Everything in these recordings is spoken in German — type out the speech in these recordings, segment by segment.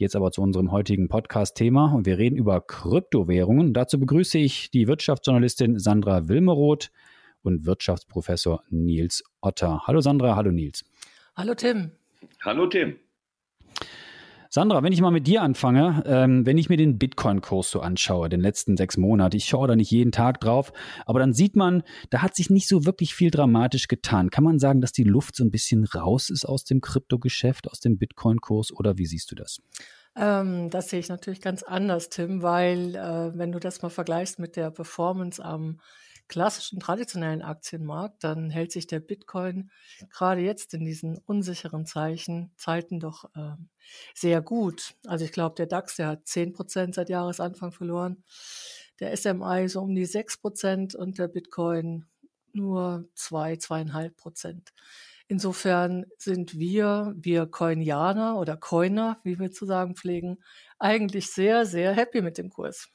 Jetzt aber zu unserem heutigen Podcast-Thema und wir reden über Kryptowährungen. Dazu begrüße ich die Wirtschaftsjournalistin Sandra Wilmeroth und Wirtschaftsprofessor Nils Otter. Hallo Sandra, hallo Nils. Hallo Tim. Hallo Tim. Sandra, wenn ich mal mit dir anfange, ähm, wenn ich mir den Bitcoin-Kurs so anschaue, den letzten sechs Monate, ich schaue da nicht jeden Tag drauf, aber dann sieht man, da hat sich nicht so wirklich viel dramatisch getan. Kann man sagen, dass die Luft so ein bisschen raus ist aus dem Kryptogeschäft, aus dem Bitcoin-Kurs oder wie siehst du das? Ähm, das sehe ich natürlich ganz anders, Tim, weil äh, wenn du das mal vergleichst mit der Performance am klassischen traditionellen Aktienmarkt, dann hält sich der Bitcoin gerade jetzt in diesen unsicheren Zeichen, Zeiten doch äh, sehr gut. Also ich glaube, der DAX, der hat zehn Prozent seit Jahresanfang verloren, der SMI so um die sechs Prozent und der Bitcoin nur zwei, zweieinhalb Prozent. Insofern sind wir, wir Coinianer oder Coiner, wie wir zu sagen pflegen, eigentlich sehr, sehr happy mit dem Kurs.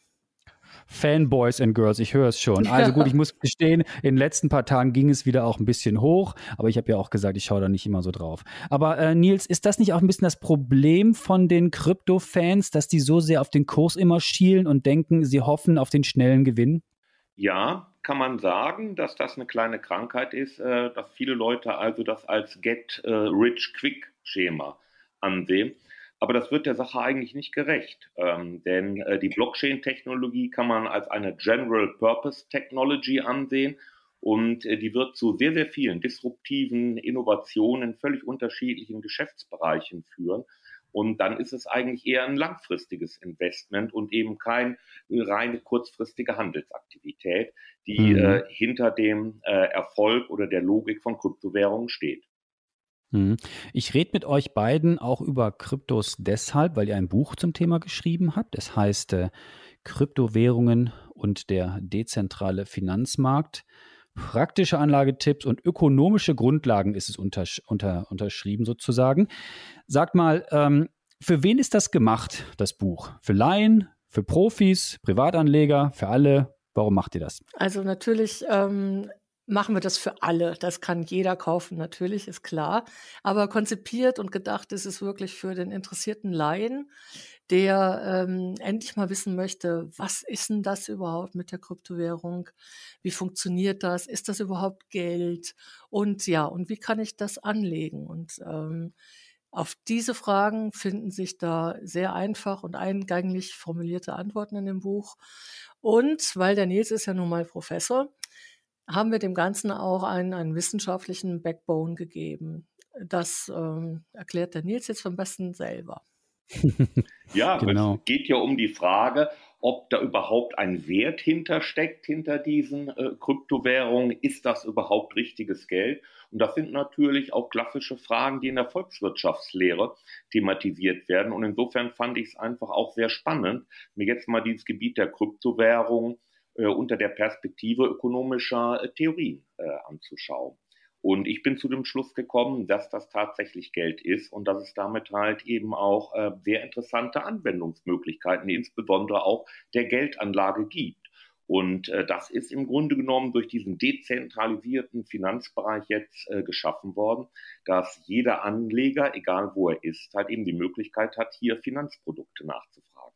Fanboys and Girls, ich höre es schon. Also gut, ich muss gestehen, in den letzten paar Tagen ging es wieder auch ein bisschen hoch, aber ich habe ja auch gesagt, ich schaue da nicht immer so drauf. Aber äh, Nils, ist das nicht auch ein bisschen das Problem von den Krypto-Fans, dass die so sehr auf den Kurs immer schielen und denken, sie hoffen auf den schnellen Gewinn? Ja, kann man sagen, dass das eine kleine Krankheit ist, äh, dass viele Leute also das als Get äh, Rich Quick Schema ansehen. Aber das wird der Sache eigentlich nicht gerecht, ähm, denn äh, die Blockchain-Technologie kann man als eine General Purpose Technology ansehen und äh, die wird zu sehr, sehr vielen disruptiven Innovationen in völlig unterschiedlichen Geschäftsbereichen führen. Und dann ist es eigentlich eher ein langfristiges Investment und eben keine reine kurzfristige Handelsaktivität, die mhm. äh, hinter dem äh, Erfolg oder der Logik von Kryptowährungen steht. Mhm. Ich rede mit euch beiden auch über Kryptos deshalb, weil ihr ein Buch zum Thema geschrieben habt. Es heißt äh, Kryptowährungen und der dezentrale Finanzmarkt. Praktische Anlagetipps und ökonomische Grundlagen ist es unter, unter, unterschrieben sozusagen. Sagt mal, ähm, für wen ist das gemacht, das Buch? Für Laien, für Profis, Privatanleger, für alle? Warum macht ihr das? Also natürlich ähm, machen wir das für alle. Das kann jeder kaufen, natürlich, ist klar. Aber konzipiert und gedacht ist es wirklich für den interessierten Laien, der ähm, endlich mal wissen möchte, was ist denn das überhaupt mit der Kryptowährung? Wie funktioniert das? Ist das überhaupt Geld? Und ja, und wie kann ich das anlegen? Und ähm, auf diese Fragen finden sich da sehr einfach und eingänglich formulierte Antworten in dem Buch. Und weil der Nils ist ja nun mal Professor, haben wir dem Ganzen auch einen, einen wissenschaftlichen Backbone gegeben. Das ähm, erklärt der Nils jetzt am besten selber. ja, genau. es geht ja um die Frage, ob da überhaupt ein Wert hintersteckt hinter diesen äh, Kryptowährungen. Ist das überhaupt richtiges Geld? Und das sind natürlich auch klassische Fragen, die in der Volkswirtschaftslehre thematisiert werden. Und insofern fand ich es einfach auch sehr spannend, mir jetzt mal dieses Gebiet der Kryptowährungen äh, unter der Perspektive ökonomischer äh, Theorien äh, anzuschauen. Und ich bin zu dem Schluss gekommen, dass das tatsächlich Geld ist und dass es damit halt eben auch äh, sehr interessante Anwendungsmöglichkeiten, insbesondere auch der Geldanlage gibt. Und äh, das ist im Grunde genommen durch diesen dezentralisierten Finanzbereich jetzt äh, geschaffen worden, dass jeder Anleger, egal wo er ist, halt eben die Möglichkeit hat, hier Finanzprodukte nachzufragen.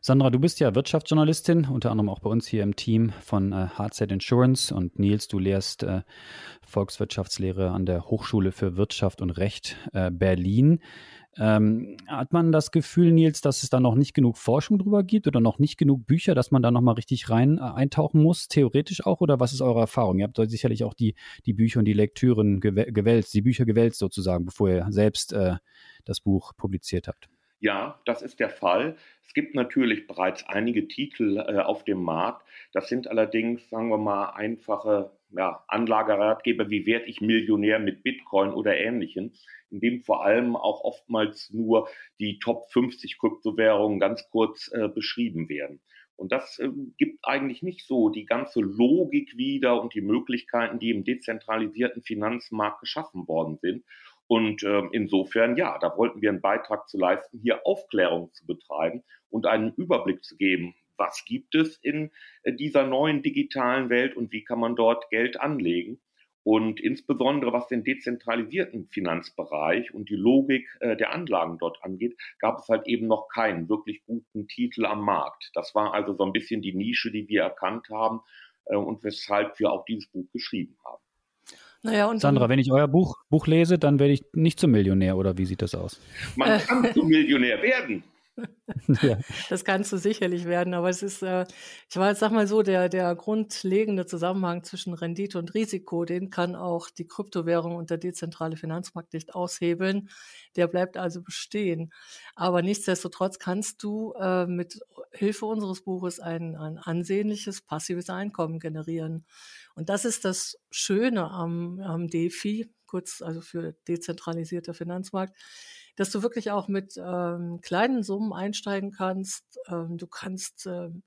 Sandra, du bist ja Wirtschaftsjournalistin, unter anderem auch bei uns hier im Team von äh, Hardset Insurance. Und Nils, du lehrst äh, Volkswirtschaftslehre an der Hochschule für Wirtschaft und Recht äh, Berlin. Ähm, hat man das Gefühl, Nils, dass es da noch nicht genug Forschung drüber gibt oder noch nicht genug Bücher, dass man da nochmal richtig rein äh, eintauchen muss, theoretisch auch? Oder was ist eure Erfahrung? Ihr habt sicherlich auch die, die Bücher und die Lektüren gewälzt, die Bücher gewälzt sozusagen, bevor ihr selbst äh, das Buch publiziert habt. Ja, das ist der Fall. Es gibt natürlich bereits einige Titel äh, auf dem Markt. Das sind allerdings, sagen wir mal, einfache ja, Anlageratgeber, wie werde ich Millionär mit Bitcoin oder ähnlichem, in dem vor allem auch oftmals nur die Top 50 Kryptowährungen ganz kurz äh, beschrieben werden. Und das äh, gibt eigentlich nicht so die ganze Logik wieder und die Möglichkeiten, die im dezentralisierten Finanzmarkt geschaffen worden sind. Und äh, insofern, ja, da wollten wir einen Beitrag zu leisten, hier Aufklärung zu betreiben und einen Überblick zu geben, was gibt es in äh, dieser neuen digitalen Welt und wie kann man dort Geld anlegen. Und insbesondere was den dezentralisierten Finanzbereich und die Logik äh, der Anlagen dort angeht, gab es halt eben noch keinen wirklich guten Titel am Markt. Das war also so ein bisschen die Nische, die wir erkannt haben äh, und weshalb wir auch dieses Buch geschrieben haben. Naja, und Sandra, wenn ich euer Buch, Buch lese, dann werde ich nicht zum Millionär, oder wie sieht das aus? Man kann zum Millionär werden. ja. Das kannst du sicherlich werden, aber es ist, äh, ich war jetzt sag mal so, der, der grundlegende Zusammenhang zwischen Rendite und Risiko, den kann auch die Kryptowährung und der dezentrale Finanzmarkt nicht aushebeln. Der bleibt also bestehen. Aber nichtsdestotrotz kannst du äh, mit Hilfe unseres Buches ein, ein ansehnliches passives Einkommen generieren. Und das ist das Schöne am, am DeFi, kurz also für dezentralisierter Finanzmarkt dass du wirklich auch mit ähm, kleinen Summen einsteigen kannst. Ähm, du kannst ähm,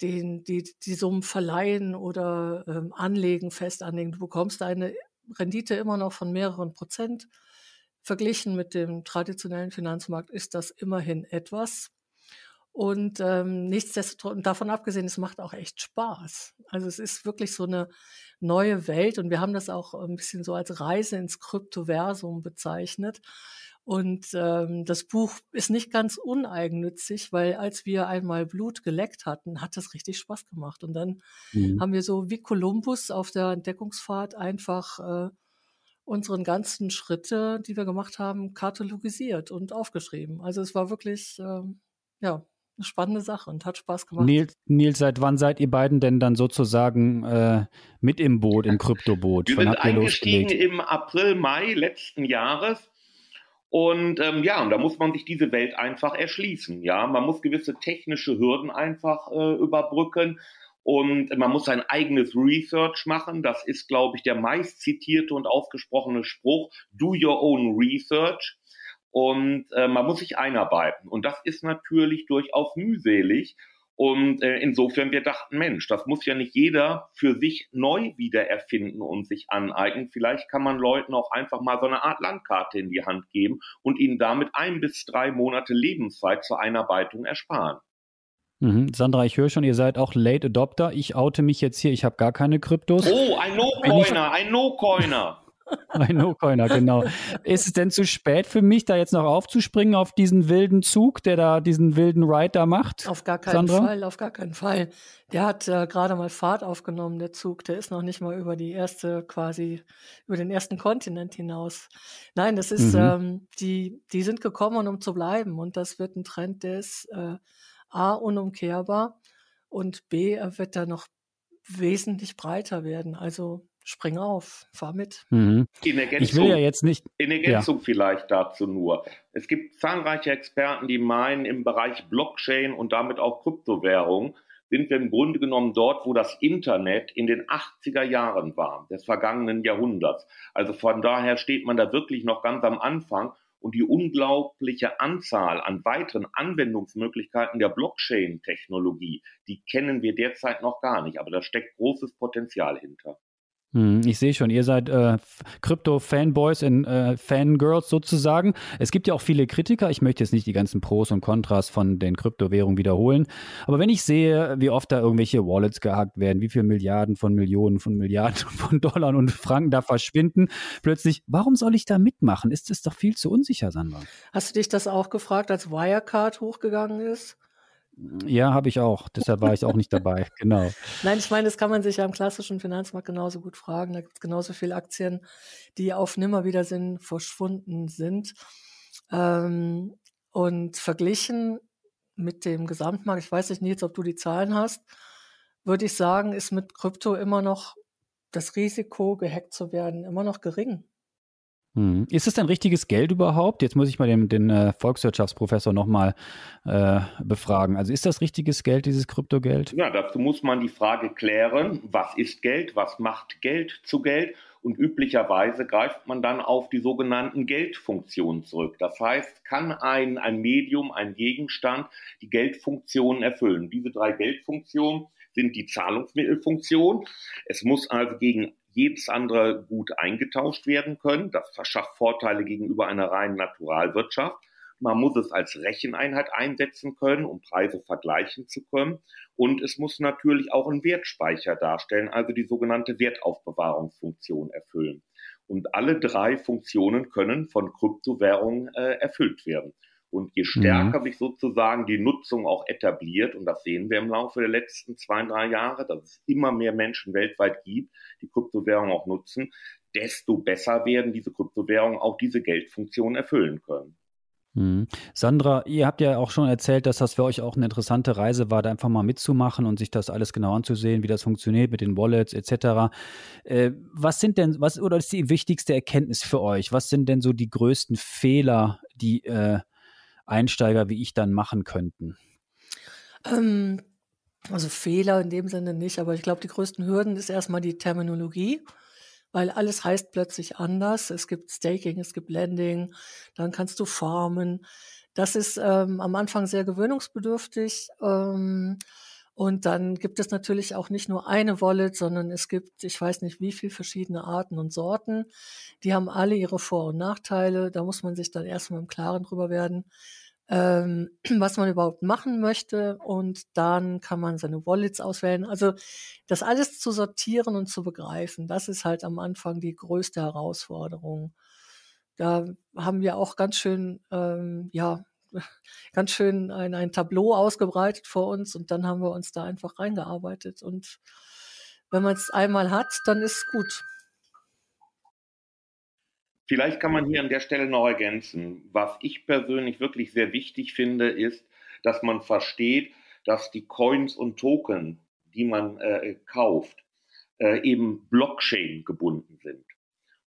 den, die, die Summen verleihen oder ähm, anlegen, fest anlegen. Du bekommst eine Rendite immer noch von mehreren Prozent. Verglichen mit dem traditionellen Finanzmarkt ist das immerhin etwas. Und ähm, nichtsdestotrotz, davon abgesehen, es macht auch echt Spaß. Also es ist wirklich so eine neue Welt und wir haben das auch ein bisschen so als Reise ins Kryptoversum bezeichnet. Und ähm, das Buch ist nicht ganz uneigennützig, weil als wir einmal Blut geleckt hatten, hat das richtig Spaß gemacht. Und dann mhm. haben wir so wie Kolumbus auf der Entdeckungsfahrt einfach äh, unseren ganzen Schritte, die wir gemacht haben, katalogisiert und aufgeschrieben. Also es war wirklich äh, ja eine spannende Sache und hat Spaß gemacht. Nils, Nils, seit wann seid ihr beiden denn dann sozusagen äh, mit im Boot, im Kryptoboot? Wir sind eingestiegen im April, Mai letzten Jahres und ähm, ja, und da muss man sich diese Welt einfach erschließen. Ja, man muss gewisse technische Hürden einfach äh, überbrücken und man muss sein eigenes Research machen. Das ist, glaube ich, der meist zitierte und ausgesprochene Spruch: Do your own research. Und äh, man muss sich einarbeiten. Und das ist natürlich durchaus mühselig. Und äh, insofern wir dachten, Mensch, das muss ja nicht jeder für sich neu wieder erfinden und sich aneignen. Vielleicht kann man Leuten auch einfach mal so eine Art Landkarte in die Hand geben und ihnen damit ein bis drei Monate Lebenszeit zur Einarbeitung ersparen. Mhm. Sandra, ich höre schon, ihr seid auch Late Adopter. Ich oute mich jetzt hier, ich habe gar keine Kryptos. Oh, ein No-Coiner, ein No-Coiner. Ein No-Coiner, genau. Ist es denn zu spät für mich, da jetzt noch aufzuspringen auf diesen wilden Zug, der da diesen wilden Ride da macht? Auf gar keinen Sandra? Fall, auf gar keinen Fall. Der hat äh, gerade mal Fahrt aufgenommen, der Zug. Der ist noch nicht mal über die erste, quasi, über den ersten Kontinent hinaus. Nein, das ist, mhm. ähm, die, die sind gekommen, um zu bleiben. Und das wird ein Trend, der ist äh, A, unumkehrbar und B, er wird da noch wesentlich breiter werden. Also spring auf, fahr mit. Mhm. ich will ja jetzt nicht. In Ergänzung ja. vielleicht dazu nur. Es gibt zahlreiche Experten, die meinen, im Bereich Blockchain und damit auch Kryptowährung sind wir im Grunde genommen dort, wo das Internet in den 80er Jahren war, des vergangenen Jahrhunderts. Also von daher steht man da wirklich noch ganz am Anfang und die unglaubliche Anzahl an weiteren Anwendungsmöglichkeiten der Blockchain-Technologie, die kennen wir derzeit noch gar nicht, aber da steckt großes Potenzial hinter. Hm, ich sehe schon, ihr seid äh, Krypto-Fanboys und äh, Fangirls sozusagen. Es gibt ja auch viele Kritiker. Ich möchte jetzt nicht die ganzen Pros und Kontras von den Kryptowährungen wiederholen. Aber wenn ich sehe, wie oft da irgendwelche Wallets gehackt werden, wie viele Milliarden von Millionen von Milliarden von Dollar und Franken da verschwinden, plötzlich, warum soll ich da mitmachen? Ist das doch viel zu unsicher, Sandra. Hast du dich das auch gefragt, als Wirecard hochgegangen ist? Ja, habe ich auch. Deshalb war ich auch nicht dabei. Genau. Nein, ich meine, das kann man sich ja im klassischen Finanzmarkt genauso gut fragen. Da gibt es genauso viele Aktien, die auf Nimmerwiedersinn verschwunden sind. Ähm, und verglichen mit dem Gesamtmarkt, ich weiß nicht, Nils, ob du die Zahlen hast, würde ich sagen, ist mit Krypto immer noch das Risiko, gehackt zu werden, immer noch gering. Hm. Ist es denn richtiges Geld überhaupt? Jetzt muss ich mal den, den äh, Volkswirtschaftsprofessor nochmal äh, befragen. Also ist das richtiges Geld, dieses Kryptogeld? Ja, dazu muss man die Frage klären, was ist Geld, was macht Geld zu Geld Und üblicherweise greift man dann auf die sogenannten Geldfunktionen zurück. Das heißt, kann ein, ein Medium, ein Gegenstand die Geldfunktionen erfüllen. Diese drei Geldfunktionen sind die Zahlungsmittelfunktion. Es muss also gegen jedes andere Gut eingetauscht werden können. Das verschafft Vorteile gegenüber einer reinen Naturalwirtschaft. Man muss es als Recheneinheit einsetzen können, um Preise vergleichen zu können. Und es muss natürlich auch einen Wertspeicher darstellen, also die sogenannte Wertaufbewahrungsfunktion erfüllen. Und alle drei Funktionen können von Kryptowährungen äh, erfüllt werden. Und je stärker mhm. sich sozusagen die Nutzung auch etabliert, und das sehen wir im Laufe der letzten zwei, drei Jahre, dass es immer mehr Menschen weltweit gibt, die Kryptowährungen auch nutzen, desto besser werden diese Kryptowährungen auch diese Geldfunktion erfüllen können. Mhm. Sandra, ihr habt ja auch schon erzählt, dass das für euch auch eine interessante Reise war, da einfach mal mitzumachen und sich das alles genau anzusehen, wie das funktioniert mit den Wallets etc. Äh, was sind denn, was oder ist die wichtigste Erkenntnis für euch? Was sind denn so die größten Fehler, die äh, Einsteiger wie ich dann machen könnten? Ähm, also Fehler in dem Sinne nicht, aber ich glaube, die größten Hürden ist erstmal die Terminologie weil alles heißt plötzlich anders. Es gibt Staking, es gibt Lending, dann kannst du farmen. Das ist ähm, am Anfang sehr gewöhnungsbedürftig. Ähm, und dann gibt es natürlich auch nicht nur eine Wallet, sondern es gibt, ich weiß nicht, wie viele verschiedene Arten und Sorten. Die haben alle ihre Vor- und Nachteile. Da muss man sich dann erstmal im Klaren drüber werden ähm, was man überhaupt machen möchte und dann kann man seine Wallets auswählen. Also das alles zu sortieren und zu begreifen, das ist halt am Anfang die größte Herausforderung. Da haben wir auch ganz schön, ähm, ja, ganz schön ein, ein Tableau ausgebreitet vor uns und dann haben wir uns da einfach reingearbeitet und wenn man es einmal hat, dann ist es gut. Vielleicht kann man hier an der Stelle noch ergänzen. Was ich persönlich wirklich sehr wichtig finde, ist, dass man versteht, dass die Coins und Token, die man äh, kauft, äh, eben Blockchain gebunden sind.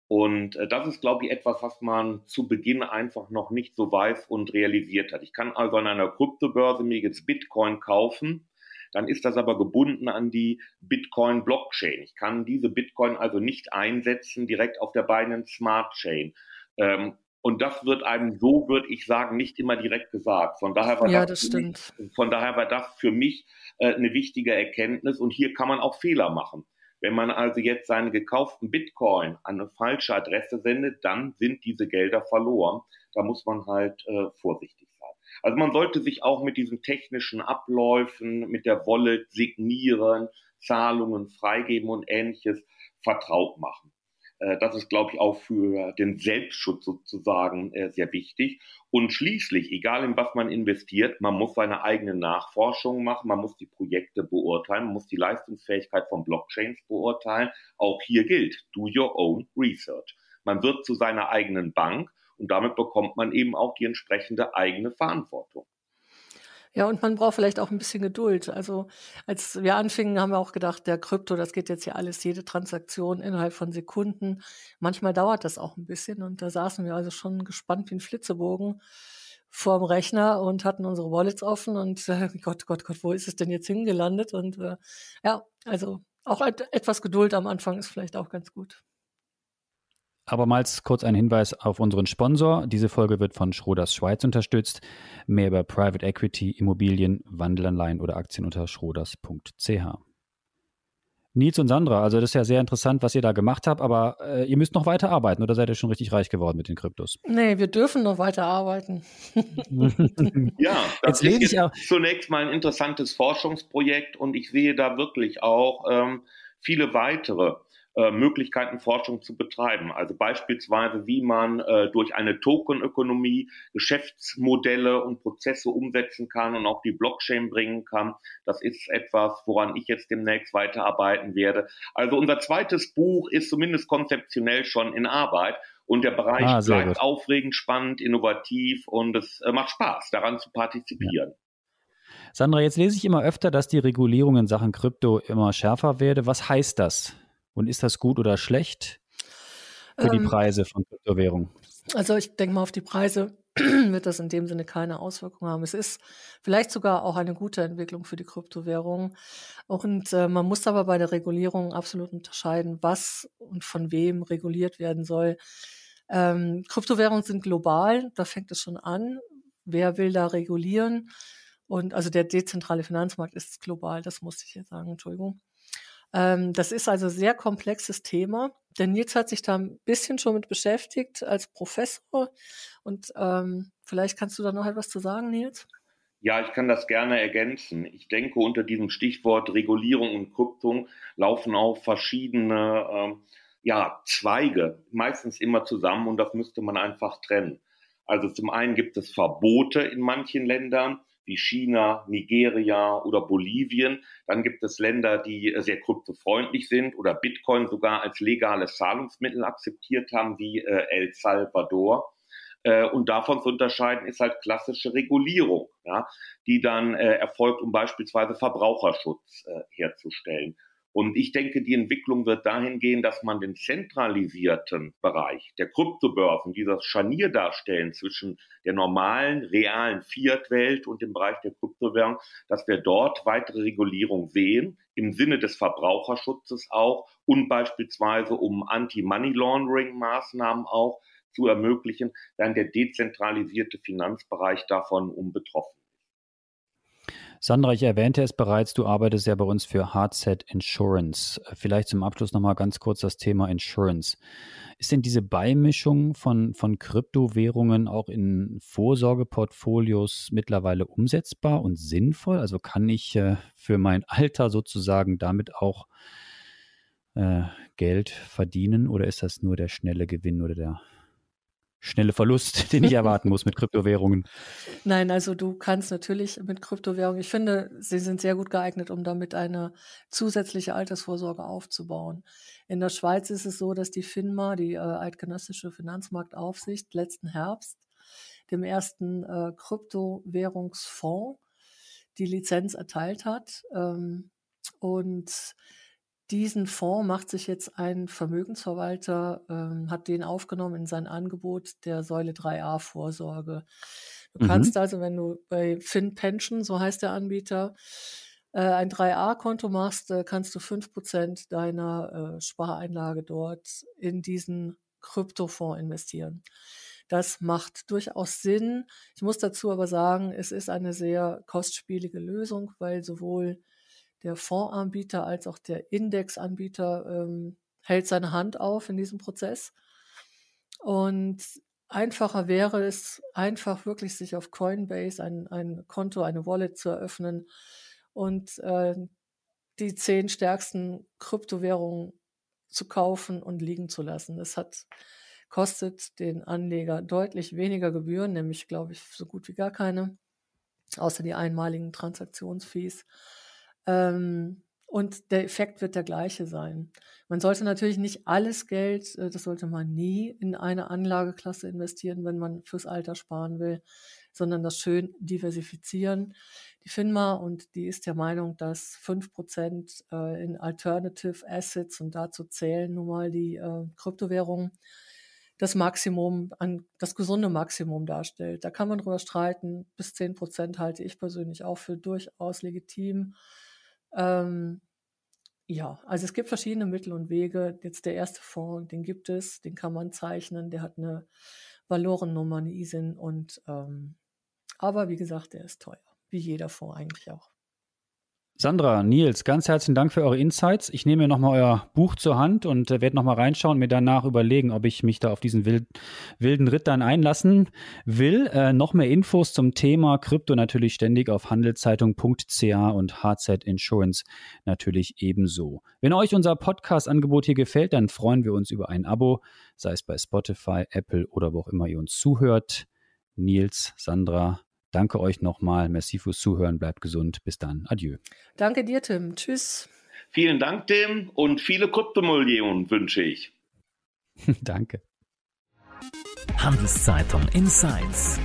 Und äh, das ist, glaube ich, etwas, was man zu Beginn einfach noch nicht so weiß und realisiert hat. Ich kann also an einer Kryptobörse mir jetzt Bitcoin kaufen dann ist das aber gebunden an die Bitcoin-Blockchain. Ich kann diese Bitcoin also nicht einsetzen direkt auf der Binance Smart Chain. Ähm, und das wird einem so, würde ich sagen, nicht immer direkt gesagt. Von daher war, ja, das, das mich, von daher war das für mich äh, eine wichtige Erkenntnis. Und hier kann man auch Fehler machen. Wenn man also jetzt seine gekauften Bitcoin an eine falsche Adresse sendet, dann sind diese Gelder verloren. Da muss man halt äh, vorsichtig also man sollte sich auch mit diesen technischen Abläufen, mit der Wallet signieren, Zahlungen freigeben und ähnliches vertraut machen. Äh, das ist, glaube ich, auch für den Selbstschutz sozusagen äh, sehr wichtig. Und schließlich, egal in was man investiert, man muss seine eigene Nachforschung machen, man muss die Projekte beurteilen, man muss die Leistungsfähigkeit von Blockchains beurteilen. Auch hier gilt, do your own research. Man wird zu seiner eigenen Bank und damit bekommt man eben auch die entsprechende eigene Verantwortung. Ja, und man braucht vielleicht auch ein bisschen Geduld. Also als wir anfingen, haben wir auch gedacht, der Krypto, das geht jetzt hier alles, jede Transaktion innerhalb von Sekunden. Manchmal dauert das auch ein bisschen und da saßen wir also schon gespannt wie ein Flitzebogen vorm Rechner und hatten unsere Wallets offen und äh, Gott, Gott, Gott, wo ist es denn jetzt hingelandet? Und äh, ja, also auch etwas Geduld am Anfang ist vielleicht auch ganz gut. Abermals kurz ein Hinweis auf unseren Sponsor. Diese Folge wird von Schroders Schweiz unterstützt. Mehr über Private Equity, Immobilien, Wandelanleihen oder Aktien unter schroders.ch. Nils und Sandra, also das ist ja sehr interessant, was ihr da gemacht habt, aber äh, ihr müsst noch weiter arbeiten oder seid ihr schon richtig reich geworden mit den Kryptos? Nee, wir dürfen noch weiter arbeiten. ja, das jetzt ist jetzt zunächst mal ein interessantes Forschungsprojekt und ich sehe da wirklich auch ähm, viele weitere äh, Möglichkeiten, Forschung zu betreiben. Also beispielsweise, wie man äh, durch eine Tokenökonomie Geschäftsmodelle und Prozesse umsetzen kann und auch die Blockchain bringen kann. Das ist etwas, woran ich jetzt demnächst weiterarbeiten werde. Also unser zweites Buch ist zumindest konzeptionell schon in Arbeit. Und der Bereich ah, bleibt gut. aufregend, spannend, innovativ und es äh, macht Spaß, daran zu partizipieren. Ja. Sandra, jetzt lese ich immer öfter, dass die Regulierung in Sachen Krypto immer schärfer werde. Was heißt das? Und ist das gut oder schlecht für ähm, die Preise von Kryptowährungen? Also ich denke mal auf die Preise wird das in dem Sinne keine Auswirkungen haben. Es ist vielleicht sogar auch eine gute Entwicklung für die Kryptowährungen. Und äh, man muss aber bei der Regulierung absolut unterscheiden, was und von wem reguliert werden soll. Ähm, Kryptowährungen sind global, da fängt es schon an. Wer will da regulieren? Und also der dezentrale Finanzmarkt ist global, das muss ich jetzt sagen, Entschuldigung. Ähm, das ist also ein sehr komplexes Thema. Der Nils hat sich da ein bisschen schon mit beschäftigt als Professor. Und ähm, vielleicht kannst du da noch etwas zu sagen, Nils? Ja, ich kann das gerne ergänzen. Ich denke, unter diesem Stichwort Regulierung und Kryptung laufen auch verschiedene ähm, ja, Zweige, meistens immer zusammen und das müsste man einfach trennen. Also zum einen gibt es Verbote in manchen Ländern, wie China, Nigeria oder Bolivien. Dann gibt es Länder, die sehr kryptofreundlich sind oder Bitcoin sogar als legales Zahlungsmittel akzeptiert haben, wie äh, El Salvador. Äh, und davon zu unterscheiden ist halt klassische Regulierung, ja, die dann äh, erfolgt, um beispielsweise Verbraucherschutz herzustellen. Und ich denke, die Entwicklung wird dahin gehen, dass man den zentralisierten Bereich der Kryptobörsen, die Scharnier darstellen zwischen der normalen, realen Fiat-Welt und dem Bereich der Kryptowährung, dass wir dort weitere Regulierung sehen, im Sinne des Verbraucherschutzes auch und beispielsweise um Anti-Money-Laundering-Maßnahmen auch zu ermöglichen, dann der dezentralisierte Finanzbereich davon unbetroffen Sandra, ich erwähnte es bereits, du arbeitest ja bei uns für Hardset Insurance. Vielleicht zum Abschluss nochmal ganz kurz das Thema Insurance. Ist denn diese Beimischung von, von Kryptowährungen auch in Vorsorgeportfolios mittlerweile umsetzbar und sinnvoll? Also kann ich äh, für mein Alter sozusagen damit auch äh, Geld verdienen oder ist das nur der schnelle Gewinn oder der schnelle Verlust, den ich erwarten muss mit Kryptowährungen. Nein, also du kannst natürlich mit Kryptowährungen, ich finde, sie sind sehr gut geeignet, um damit eine zusätzliche Altersvorsorge aufzubauen. In der Schweiz ist es so, dass die FINMA, die äh, Eidgenössische Finanzmarktaufsicht, letzten Herbst dem ersten äh, Kryptowährungsfonds die Lizenz erteilt hat. Ähm, und diesen Fonds macht sich jetzt ein Vermögensverwalter, ähm, hat den aufgenommen in sein Angebot der Säule 3a Vorsorge. Du mhm. kannst also, wenn du bei FinPension, so heißt der Anbieter, äh, ein 3a-Konto machst, äh, kannst du fünf Prozent deiner äh, Spareinlage dort in diesen Kryptofonds investieren. Das macht durchaus Sinn. Ich muss dazu aber sagen, es ist eine sehr kostspielige Lösung, weil sowohl der Fondsanbieter als auch der Indexanbieter ähm, hält seine Hand auf in diesem Prozess. Und einfacher wäre es, einfach wirklich sich auf Coinbase ein, ein Konto, eine Wallet zu eröffnen und äh, die zehn stärksten Kryptowährungen zu kaufen und liegen zu lassen. Das hat kostet den Anleger deutlich weniger Gebühren, nämlich glaube ich so gut wie gar keine, außer die einmaligen Transaktionsfees. Ähm, und der Effekt wird der gleiche sein. Man sollte natürlich nicht alles Geld, äh, das sollte man nie in eine Anlageklasse investieren, wenn man fürs Alter sparen will, sondern das schön diversifizieren. Die FINMA und die ist der Meinung, dass fünf Prozent äh, in Alternative Assets und dazu zählen nun mal die äh, Kryptowährungen das Maximum, an, das gesunde Maximum darstellt. Da kann man drüber streiten. Bis zehn Prozent halte ich persönlich auch für durchaus legitim. Ähm, ja, also es gibt verschiedene Mittel und Wege. Jetzt der erste Fonds, den gibt es, den kann man zeichnen, der hat eine Valorennummer, eine ISIN und ähm, aber wie gesagt, der ist teuer, wie jeder Fonds eigentlich auch. Sandra, Nils, ganz herzlichen Dank für eure Insights. Ich nehme mir nochmal euer Buch zur Hand und äh, werde nochmal reinschauen, mir danach überlegen, ob ich mich da auf diesen wild, wilden Ritt dann einlassen will. Äh, noch mehr Infos zum Thema Krypto natürlich ständig auf handelszeitung.ca und HZ Insurance natürlich ebenso. Wenn euch unser Podcast-Angebot hier gefällt, dann freuen wir uns über ein Abo, sei es bei Spotify, Apple oder wo auch immer ihr uns zuhört. Nils, Sandra, Danke euch nochmal. Merci fürs Zuhören. Bleibt gesund. Bis dann. Adieu. Danke dir, Tim. Tschüss. Vielen Dank, Tim. Und viele Kryptomillionen wünsche ich. Danke. Handelszeitung Insights.